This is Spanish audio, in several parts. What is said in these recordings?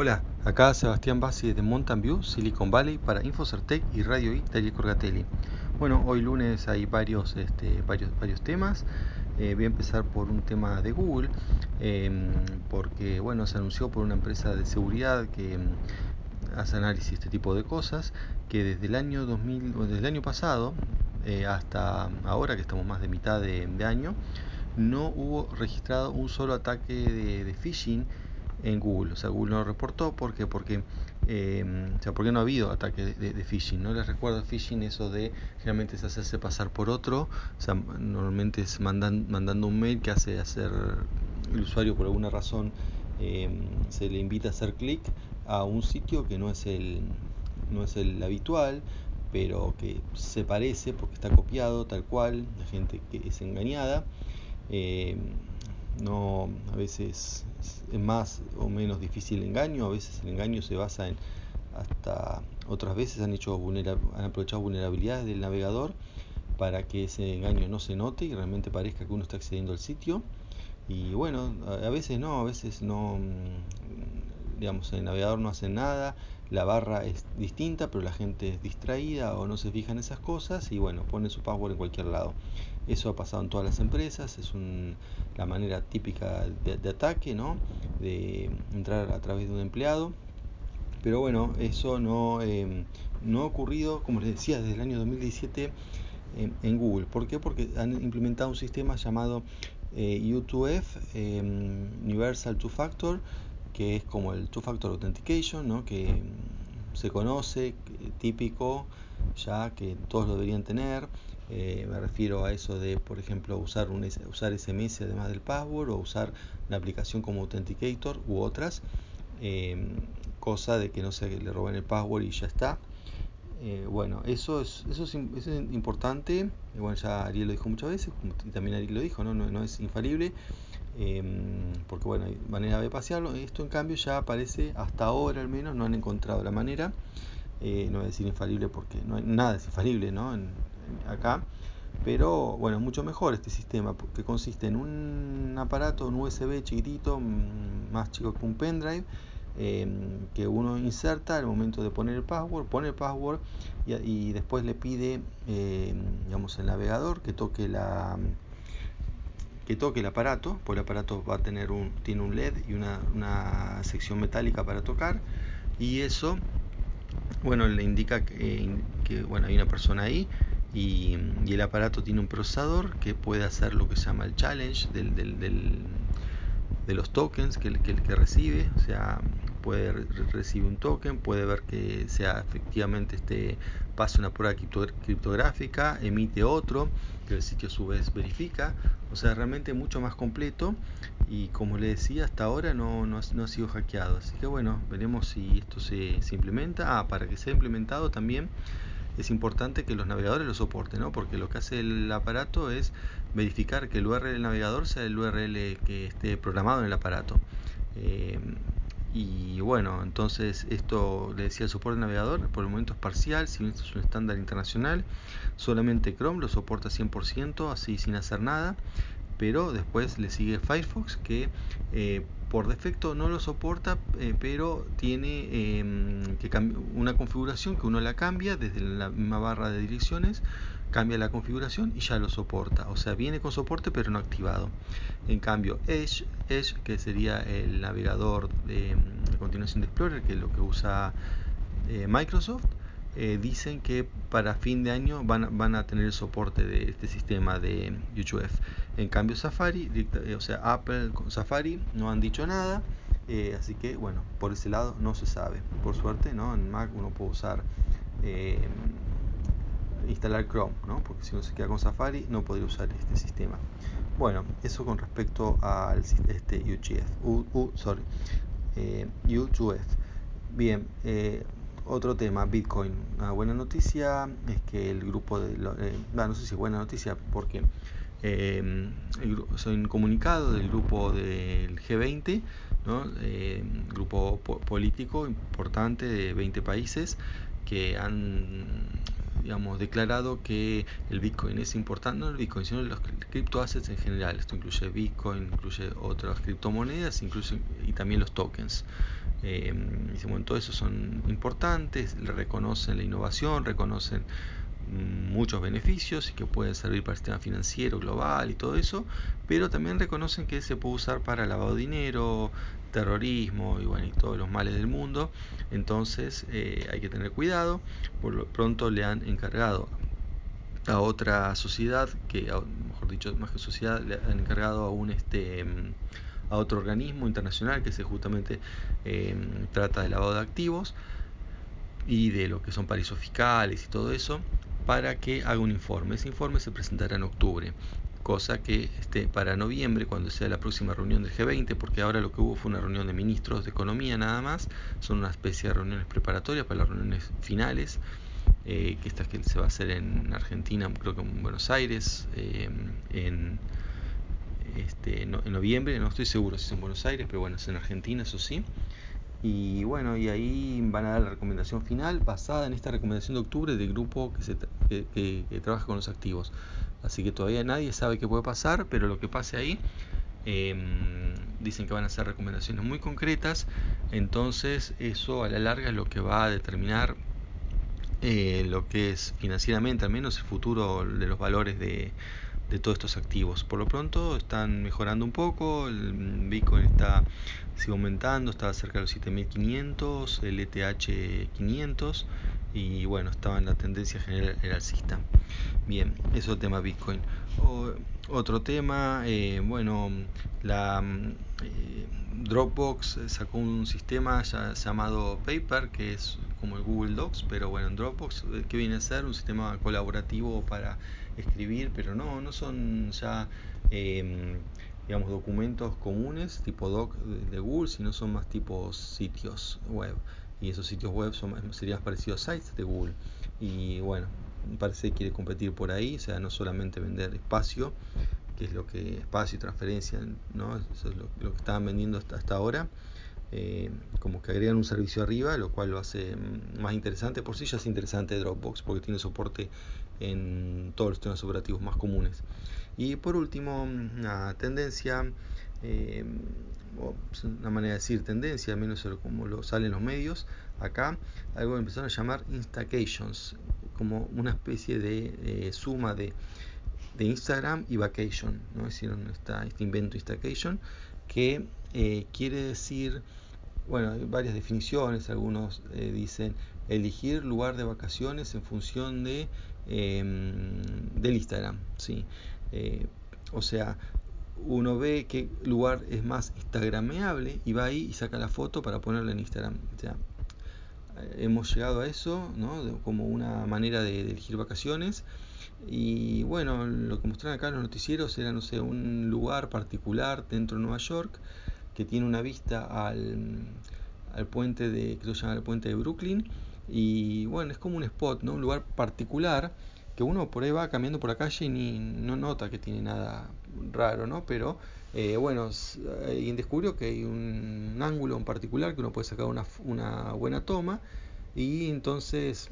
Hola, acá Sebastián Bassi de Mountain View, Silicon Valley para Infocertec y Radio I Taller Corgatelli. Bueno, hoy lunes hay varios, este, varios, varios temas. Eh, voy a empezar por un tema de Google, em, porque bueno, se anunció por una empresa de seguridad que em, hace análisis de este tipo de cosas, que desde el año 2000, desde el año pasado eh, hasta ahora, que estamos más de mitad de, año, no hubo registrado un solo ataque de, de phishing en Google. O sea, Google no lo reportó porque, porque, eh, o sea, porque no ha habido ataque de, phishing. No les recuerdo phishing eso de generalmente es hacerse pasar por otro. O sea, normalmente es mandan, mandando un mail que hace hacer el usuario por alguna razón eh, se le invita a hacer clic a un sitio que no es el no es el habitual pero que se parece porque está copiado tal cual la gente que es engañada eh, no a veces es más o menos difícil el engaño, a veces el engaño se basa en hasta otras veces han hecho han aprovechado vulnerabilidades del navegador para que ese engaño no se note y realmente parezca que uno está accediendo al sitio y bueno, a veces no, a veces no mm, digamos el navegador no hace nada, la barra es distinta pero la gente es distraída o no se fija en esas cosas y bueno, pone su password en cualquier lado. Eso ha pasado en todas las empresas, es la manera típica de, ataque, ¿no? de entrar a través de un empleado. Pero bueno, eso no, em, ha ocurrido, como les decía, desde el año 2017 en, Google. ¿Por qué? Porque han implementado un sistema llamado eh, U2F, em, Universal Two Factor, que es como el Two Factor Authentication, ¿no? que em, se conoce, típico, ya que todos lo deberían tener. Eh, me refiero a eso de, por ejemplo, usar, un, usar SMS además del password o usar la aplicación como Authenticator u otras. Em, cosa de que no se le roben el password y ya está. Eh, bueno, eso es, eso es, importante. Bueno, ya Ariel lo dijo muchas veces, y también Ariel lo dijo, no, no, es infalible. Em, porque bueno, hay manera de pasearlo. Esto en cambio ya aparece, hasta ahora al menos, no han encontrado la manera. Eh, no voy a decir infalible porque no hay, nada es infalible ¿no? acá, pero bueno, mucho mejor este sistema que consiste en un aparato, un USB chiquitito, más chico que un pendrive, em, que uno inserta al momento de poner el password, pone el password y, después le pide, em, digamos, el navegador que toque la que toque el aparato, pues el aparato va a tener un, tiene un LED y una, una sección metálica para tocar y eso bueno le indica que, bueno hay una persona ahí y, el aparato tiene un procesador que puede hacer lo que se llama el challenge del, de los tokens que, que, que recibe, o sea, puede recibir un token, puede ver que sea efectivamente este pase una prueba criptográfica, emite otro, que el sitio a su vez verifica, o sea, realmente mucho más completo y como le decía, hasta ahora no, no, ha sido hackeado, así que bueno, veremos si esto se, se implementa. Ah, para que sea implementado también es importante que los navegadores lo soporten, ¿no? porque lo que hace el aparato es verificar que el URL del navegador sea el URL que esté programado en el aparato. Eh, y bueno, entonces esto le decía el soporte navegador, por el momento es parcial, si bien esto es un estándar internacional, solamente Chrome lo soporta 100%, así sin hacer nada, pero después le sigue Firefox que eh, por defecto no lo soporta, eh, pero tiene em, una configuración que uno la cambia desde la misma barra de direcciones, cambia la configuración y ya lo soporta. O sea, viene con soporte pero no activado. En cambio, Edge, Edge que sería el navegador de, continuación de Explorer, que es lo que usa eh, Microsoft, eh, dicen que para fin de año van, van, a tener el soporte de este sistema de UHF. En cambio Safari, eh, o sea Apple con Safari no han dicho nada, eh, así que bueno, por ese lado no se sabe. Por suerte, ¿no? En Mac uno puede usar instalar Chrome, ¿no? porque si uno se queda con Safari no podría usar este sistema. Bueno, eso con respecto al este UHF, sorry, U2F. Bien, otro tema, Bitcoin. Una buena noticia es que el grupo de... Eh, no sé si es buena noticia porque eh, soy un comunicado del grupo del G20, ¿no? Eh, grupo político importante de 20 países que han digamos, declarado que el Bitcoin es importante, no el Bitcoin, sino los criptoassets en general. Esto incluye Bitcoin, incluye otras criptomonedas, incluye y también los tokens. Eh, bueno, todo eso son importantes, reconocen la innovación, reconocen muchos beneficios y que pueden servir para el sistema financiero global y todo eso, pero también reconocen que se puede usar para lavado de dinero, terrorismo y bueno y todos los males del mundo. Entonces eh, hay que tener cuidado. Por lo pronto le han encargado a otra sociedad que, mejor dicho, más que sociedad, le han encargado a un este a otro organismo internacional que se justamente eh, trata de lavado de activos y de lo que son paraísos fiscales y todo eso para que haga un informe. Ese informe se presentará en octubre, cosa que este, para noviembre, cuando sea la próxima reunión del G20, porque ahora lo que hubo fue una reunión de ministros de economía nada más, son una especie de reuniones preparatorias para las reuniones finales, eh, que esta que se va a hacer en Argentina, creo que en Buenos Aires, eh, en, este, en noviembre, no estoy seguro si es en Buenos Aires, pero bueno, es en Argentina, eso sí. Y bueno, y ahí van a dar la recomendación final basada en esta recomendación de octubre del grupo que, se, trabaja con los activos. Así que todavía nadie sabe qué puede pasar, pero lo que pase ahí, em, dicen que van a ser recomendaciones muy concretas, entonces eso a la larga es lo que va a determinar eh, lo que es financieramente, al menos el futuro de los valores de, de todos estos activos. Por lo pronto están mejorando un poco, el Bitcoin está sigue aumentando, estaba cerca de los 7500, el ETH 500 y bueno, estaba en la tendencia general alcista. Bien, eso es el tema Bitcoin. Otro tema, eh, bueno, la eh, Dropbox sacó un sistema llamado Paper, que es como el Google Docs, pero bueno, en Dropbox, eh, que viene a ser un sistema colaborativo para escribir, pero no, no son ya digamos documentos comunes tipo doc de Google, sino son más tipos sitios web y esos sitios web son, serían parecidos a sites de Google. Y bueno, parece que quiere competir por ahí, o sea, no solamente vender espacio, que es lo que espacio y transferencia, ¿no? Eso es lo, que estaban vendiendo hasta, hasta ahora. Eh, como que agregan un servicio arriba, lo cual lo hace mm, más interesante. Por sí ya es interesante Dropbox porque tiene soporte en todos los sistemas operativos más comunes. Y por último, mm, una tendencia eh, una manera de decir tendencia, al menos como lo salen los medios, acá algo que empezaron a llamar instacations, como una especie de suma de, de, Instagram y vacation, ¿no? hicieron esta, este invento instacation, que eh, quiere decir, bueno, hay varias definiciones, algunos eh, dicen elegir lugar de vacaciones en función de em, del Instagram, ¿sí? Eh, o sea, uno ve qué lugar es más instagrameable y va ahí y saca la foto para ponerla en Instagram. O eh, hemos llegado a eso, ¿no? como una manera de, elegir vacaciones. Y bueno, lo que mostraron acá en los noticieros era, no sé, un lugar particular dentro de Nueva York que tiene una vista al, al puente de, creo que se llama el puente de Brooklyn. Y bueno, es como un spot, ¿no? Un lugar particular que uno por ahí va caminando por la calle y ni, no nota que tiene nada raro, ¿no? Pero eh, bueno, alguien descubrió que hay un, ángulo en particular que uno puede sacar una, una buena toma y entonces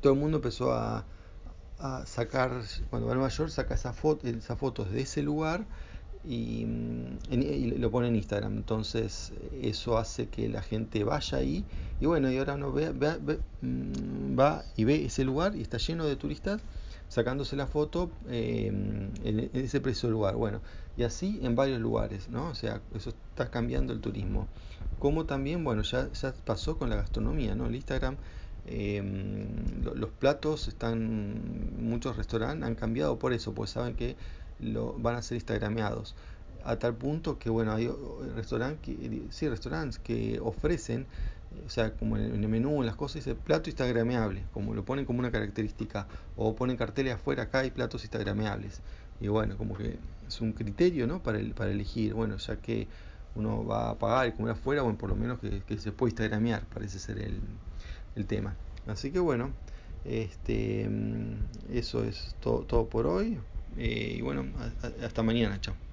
todo el mundo empezó a, sacar, cuando va a Nueva saca esa foto, esas fotos de ese lugar y, lo pone en Instagram. Entonces eso hace que la gente vaya ahí y bueno, y ahora uno ve, mm, va y ve ese lugar y está lleno de turistas sacándose la foto eh, en, ese preciso lugar. Bueno, y así en varios lugares, ¿no? O sea, eso está cambiando el turismo. Como también, bueno, ya, pasó con la gastronomía, ¿no? El Instagram, eh, los platos están, muchos restaurantes han cambiado por eso, pues saben que lo, van a ser instagrameados. A tal punto que, bueno, hay restaurantes que, sí, restaurantes que ofrecen, o sea, como en el menú, en las cosas, dice plato instagrameable, como lo ponen como una característica, o ponen carteles afuera, acá hay platos instagrameables. Y bueno, como que es un criterio, ¿no? Para, el, para elegir, bueno, ya que uno va a pagar y comer afuera, bueno, por lo menos que, que se puede instagramear, parece ser el, tema. Así que bueno, este, mm, eso es todo, todo por hoy. Eh, y bueno, hasta mañana, chao.